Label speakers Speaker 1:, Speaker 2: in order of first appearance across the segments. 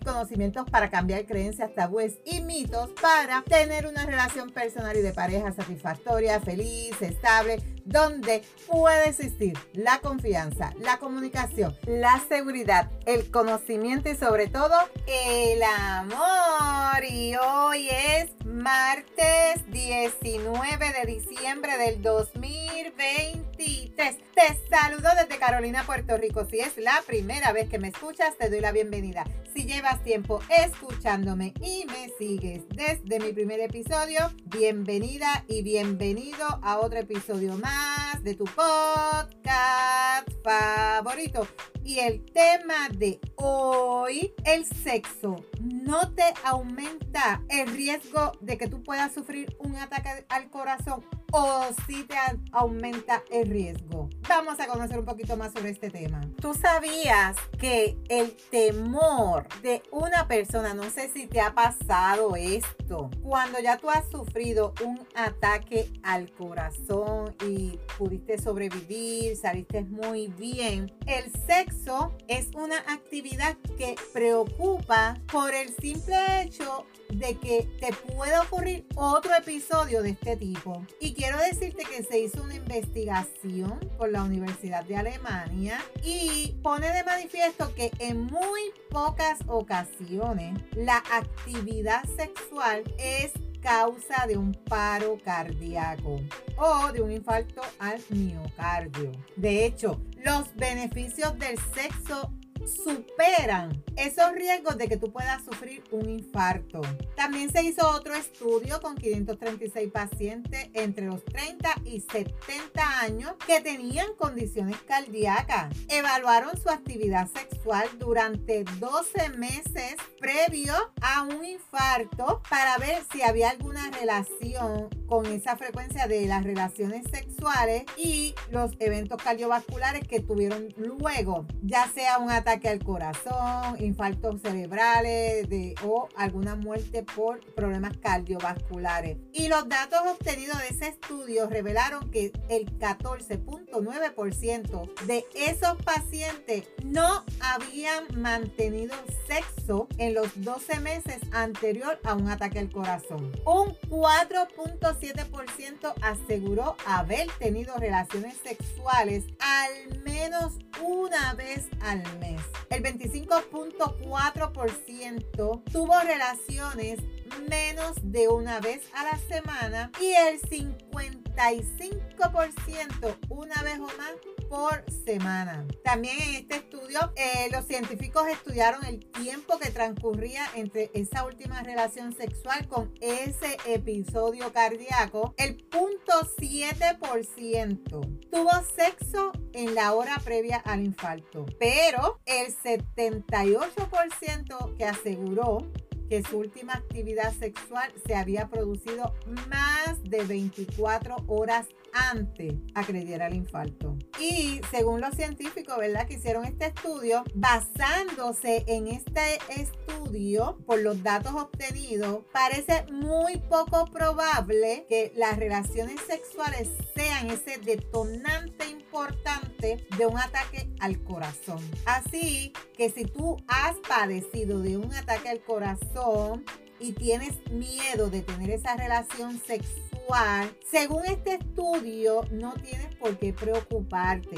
Speaker 1: conocimientos para cambiar creencias, tabúes y mitos para tener una relación personal y de pareja satisfactoria, feliz, estable, donde puede existir la confianza, la comunicación, la seguridad, el conocimiento y sobre todo el amor. Y hoy es martes 19 de diciembre del 2023. Te saludo desde Carolina, Puerto Rico. Si es la primera vez que me escuchas, te doy la bienvenida. Si llevas tiempo escuchándome y me sigues desde mi primer episodio, bienvenida y bienvenido a otro episodio más de tu podcast favorito. Y el tema de hoy, el sexo, no te aumenta el riesgo de que tú puedas sufrir un ataque al corazón o si te aumenta el riesgo. Vamos a conocer un poquito más sobre este tema. ¿Tú sabías que el temor de una persona, no sé si te ha pasado esto, cuando ya tú has sufrido un ataque al corazón y pudiste sobrevivir, saliste muy bien, el sexo es una actividad que preocupa por el simple hecho de que te puede ocurrir otro episodio de este tipo. Y quiero decirte que se hizo una investigación por la Universidad de Alemania y pone de manifiesto que en muy pocas ocasiones la actividad sexual es causa de un paro cardíaco o de un infarto al miocardio. De hecho, los beneficios del sexo superan esos riesgos de que tú puedas sufrir un infarto. También se hizo otro estudio con 536 pacientes entre los 30 y 70 años que tenían condiciones cardíacas. Evaluaron su actividad sexual durante 12 meses previo a un infarto para ver si había alguna relación con esa frecuencia de las relaciones sexuales y los eventos cardiovasculares que tuvieron luego, ya sea un ataque al corazón, infartos cerebrales o alguna muerte por problemas cardiovasculares. Y los datos obtenidos de ese estudio revelaron que el 14.9% de esos pacientes no habían mantenido sexo en los 12 meses anterior a un ataque al corazón. Un 4.5 7% aseguró haber tenido relaciones sexuales al menos una vez al mes. El 25.4% tuvo relaciones menos de una vez a la semana y el 55% una vez o más por semana. También en este estudio, eh, los científicos estudiaron el tiempo que transcurría entre esa última relación sexual con ese episodio cardíaco. El punto 7% tuvo sexo en la hora previa al infarto, pero el 78% que aseguró que su última actividad sexual se había producido más de 24 horas antes acrediera el infarto. Y según los científicos, ¿verdad? Que hicieron este estudio, basándose en este estudio, por los datos obtenidos, parece muy poco probable que las relaciones sexuales sean ese detonante importante de un ataque al corazón. Así que si tú has padecido de un ataque al corazón, y tienes miedo de tener esa relación sexual, según este estudio, no tienes por qué preocuparte.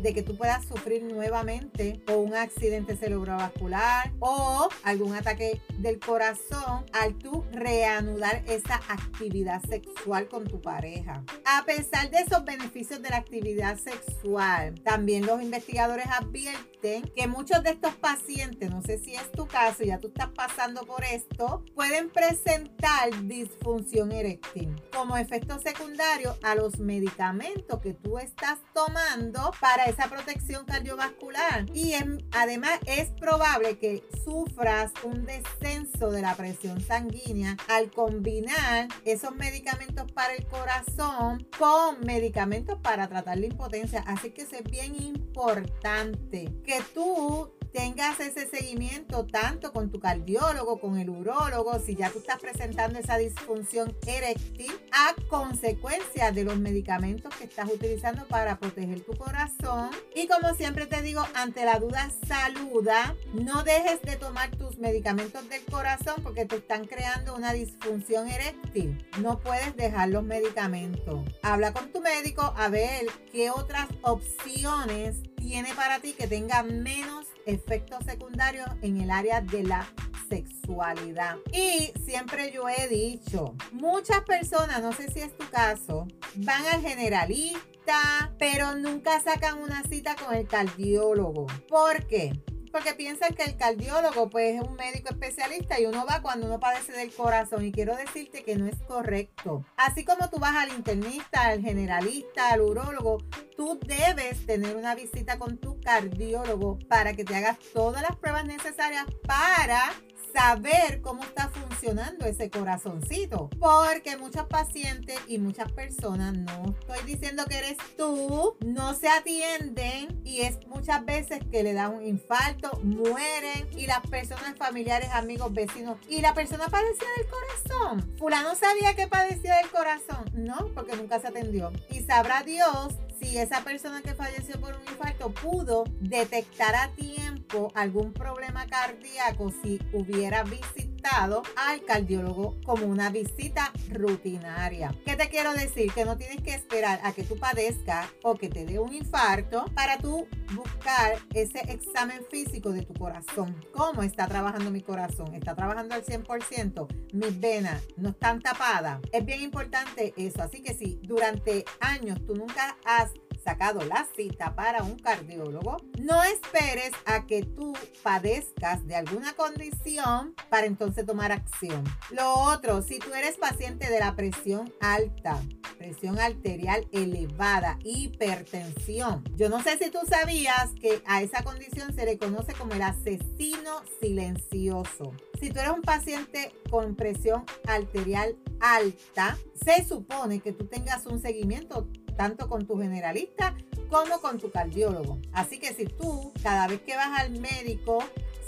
Speaker 1: De que tú puedas sufrir nuevamente o un accidente cerebrovascular o algún ataque del corazón al tú reanudar esa actividad sexual con tu pareja. A pesar de esos beneficios de la actividad sexual, también los investigadores advierten que muchos de estos pacientes, no sé si es tu caso, ya tú estás pasando por esto, pueden presentar disfunción eréctil como efecto secundario a los medicamentos que tú estás tomando para esa protección cardiovascular. Y además es probable que sufras un descenso de la presión sanguínea al combinar esos medicamentos para el corazón con medicamentos para tratar la impotencia. Así que es bien importante que tú tengas ese seguimiento tanto con tu cardiólogo, con el urólogo, si ya tú estás presentando esa disfunción eréctil a consecuencia de los medicamentos que estás utilizando para proteger tu corazón. Y como siempre te digo, ante la duda, saluda. No dejes de tomar tus medicamentos del corazón porque te están creando una disfunción eréctil. No puedes dejar los medicamentos. Habla con tu médico a ver qué otras opciones tiene para ti que tenga menos efectos secundarios en el área de la sexualidad. Y siempre yo he dicho, muchas personas, no sé si es tu caso, van al generalista, pero nunca sacan una cita con el cardiólogo. ¿Por qué? Porque piensan que el cardiólogo pues es un médico especialista y uno va cuando uno padece del corazón y quiero decirte que no es correcto. Así como tú vas al internista, al generalista, al urólogo, tú debes tener una visita con tu cardiólogo para que te hagas todas las pruebas necesarias para saber cómo está funcionando ese corazoncito. Porque muchos pacientes y muchas personas, no estoy diciendo que eres tú, no se atienden y es muchas veces que le dan un infarto, mueren y las personas familiares, amigos, vecinos y la persona padecía del corazón. Fulano sabía que padecía del corazón. No, porque nunca se atendió. Y sabrá Dios si esa persona que falleció por un infarto pudo detectar a tiempo algún problema cardíaco si hubiera visitado al cardiólogo como una visita rutinaria. ¿Qué te quiero decir? Que no tienes que esperar a que tú padezcas o que te dé un infarto para tú buscar ese examen físico de tu corazón. ¿Cómo está trabajando mi corazón? ¿Está trabajando al 100%? ¿Mis venas no están tapadas? Es bien importante eso. Así que si durante años tú nunca has sacado la cita para un cardiólogo, no esperes a que tú padezcas de alguna condición para entonces tomar acción. Lo otro, si tú eres paciente de la presión alta, presión arterial elevada, hipertensión, yo no sé si tú sabías que a esa condición se le conoce como el asesino silencioso. Si tú eres un paciente con presión arterial alta, se supone que tú tengas un seguimiento tanto con tu generalista como con tu cardiólogo. Así que si tú cada vez que vas al médico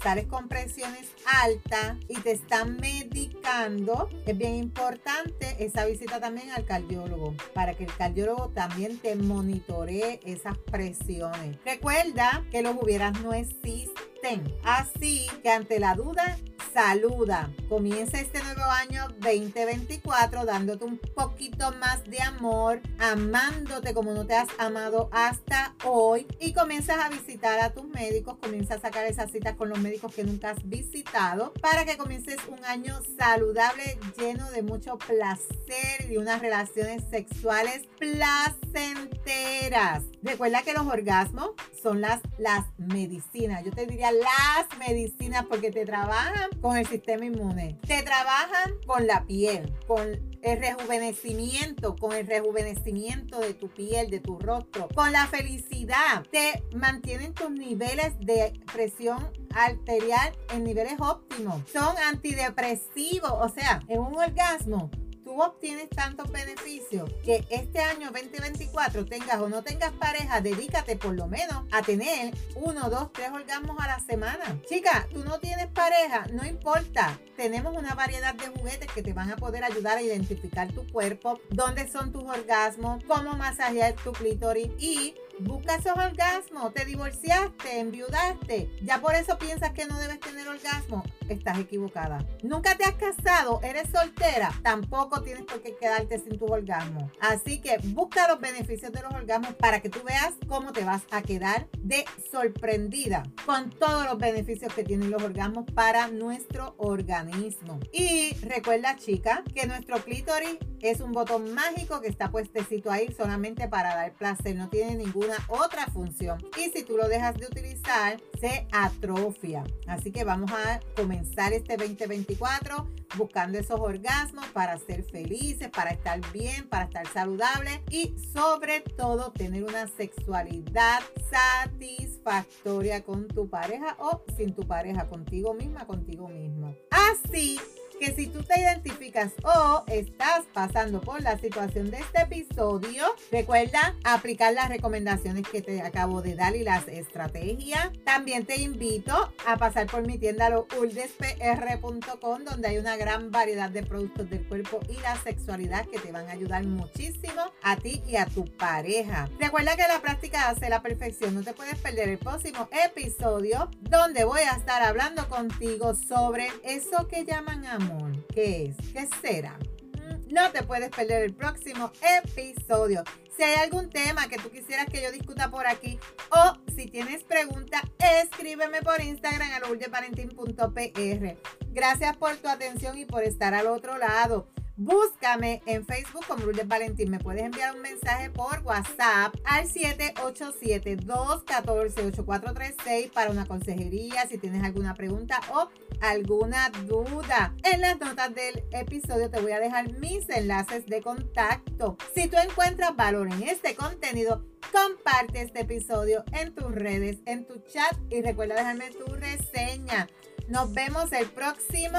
Speaker 1: sales con presiones altas y te están medicando, es bien importante esa visita también al cardiólogo para que el cardiólogo también te monitoree esas presiones. Recuerda que los hubieras no existen. Así que ante la duda, saluda. Comienza este nuevo año 2024 dándote un poquito más de amor, amándote como no te has amado hasta hoy y comienzas a visitar a tus médicos, comienza a sacar esas citas con los médicos que nunca has visitado para que comiences un año saludable lleno de mucho placer y unas relaciones sexuales placenteras. Recuerda que los orgasmos son las, las medicinas. Yo te diría las medicinas porque te trabajan con el sistema inmune. Te trabajan con la piel, con el rejuvenecimiento, con el rejuvenecimiento de tu piel, de tu rostro, con la felicidad. Te mantienen tus niveles de presión arterial en niveles óptimos. Son antidepresivos, o sea, en un orgasmo tú obtienes tantos beneficios que este año 2024 tengas o no tengas pareja, dedícate por lo menos a tener uno, dos, tres orgasmos a la semana. Chica, tú no tienes pareja, no importa. Tenemos una variedad de juguetes que te van a poder ayudar a identificar tu cuerpo, dónde son tus orgasmos, cómo masajear tu clítoris y busca esos orgasmos. Te divorciaste, enviudaste. Ya por eso piensas que no debes tener orgasmo. Estás equivocada. Nunca te has casado, eres soltera. Tampoco tienes por qué quedarte sin tu orgasmo. Así que busca los beneficios de los orgasmos para que tú veas cómo te vas a quedar de sorprendida con todos los beneficios que tienen los orgasmos para nuestro organismo. Y recuerda, chica, que nuestro clítoris es un botón mágico que está puestecito ahí solamente para dar placer, no tiene otra función. Y si tú lo dejas de utilizar, se atrofia. Así que vamos a comenzar este 2024 buscando esos orgasmos para ser felices, para estar bien, para estar saludable y sobre todo tener una sexualidad satisfactoria con tu pareja o sin tu pareja, contigo misma, contigo mismo. Así que si tú te identificas o estás pasando por la situación de este episodio, recuerda aplicar las recomendaciones que te acabo de dar y las estrategias. También te invito a pasar por mi tienda lourdespr.com donde hay una gran variedad de productos del cuerpo y la sexualidad que te van a ayudar muchísimo a ti y a tu pareja. Recuerda que la práctica hace la perfección. No te puedes perder el próximo episodio donde voy a estar hablando contigo sobre eso que llaman amor ¿Qué es? ¿Qué será? No te puedes perder el próximo episodio. Si hay algún tema que tú quisieras que yo discuta por aquí o si tienes preguntas, escríbeme por Instagram a lourdesvalentín.pr. Gracias por tu atención y por estar al otro lado. Búscame en Facebook como Lourdes Valentín. Me puedes enviar un mensaje por WhatsApp al 787-214-8436 para una consejería si tienes alguna pregunta o alguna duda. En las notas del episodio te voy a dejar mis enlaces de contacto. Si tú encuentras valor en este contenido, comparte este episodio en tus redes, en tu chat y recuerda dejarme tu reseña. Nos vemos el próximo